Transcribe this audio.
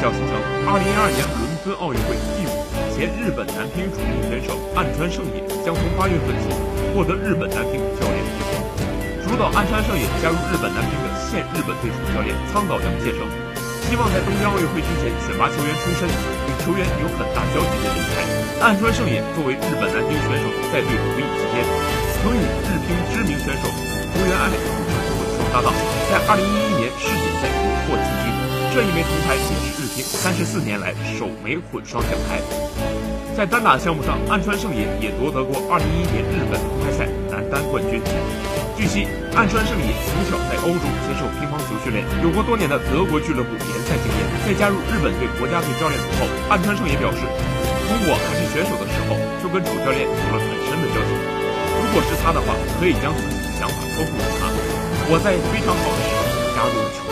消息称，2012年伦敦奥运会第五前日本男乒主力选手岸川圣也将从八月份起获得日本男乒教练职权。主导岸川圣也加入日本男乒的现日本队主教练苍岛洋介称，希望在东京奥运会之前选拔球员出身与球员有很大交集的人才。岸川圣也作为日本男乒选手在队服役期间，曾与日乒知名选手福原爱组成混双搭档，在2011年世锦赛荣获金。这一枚铜牌也是日乒三十四年来首枚混双奖牌。在单打项目上，岸川圣也也夺得过2011年日本公开赛男单冠军。据悉，岸川圣也从小在欧洲接受乒乓球训练，有过多年的德国俱乐部联赛经验。在加入日本队国家队教练组后，岸川圣也表示，从我还是选手的时候就跟主教练有了很深的交情。如果是他的话，可以将自己的想法托付给他。我在非常好的时候加入了球队。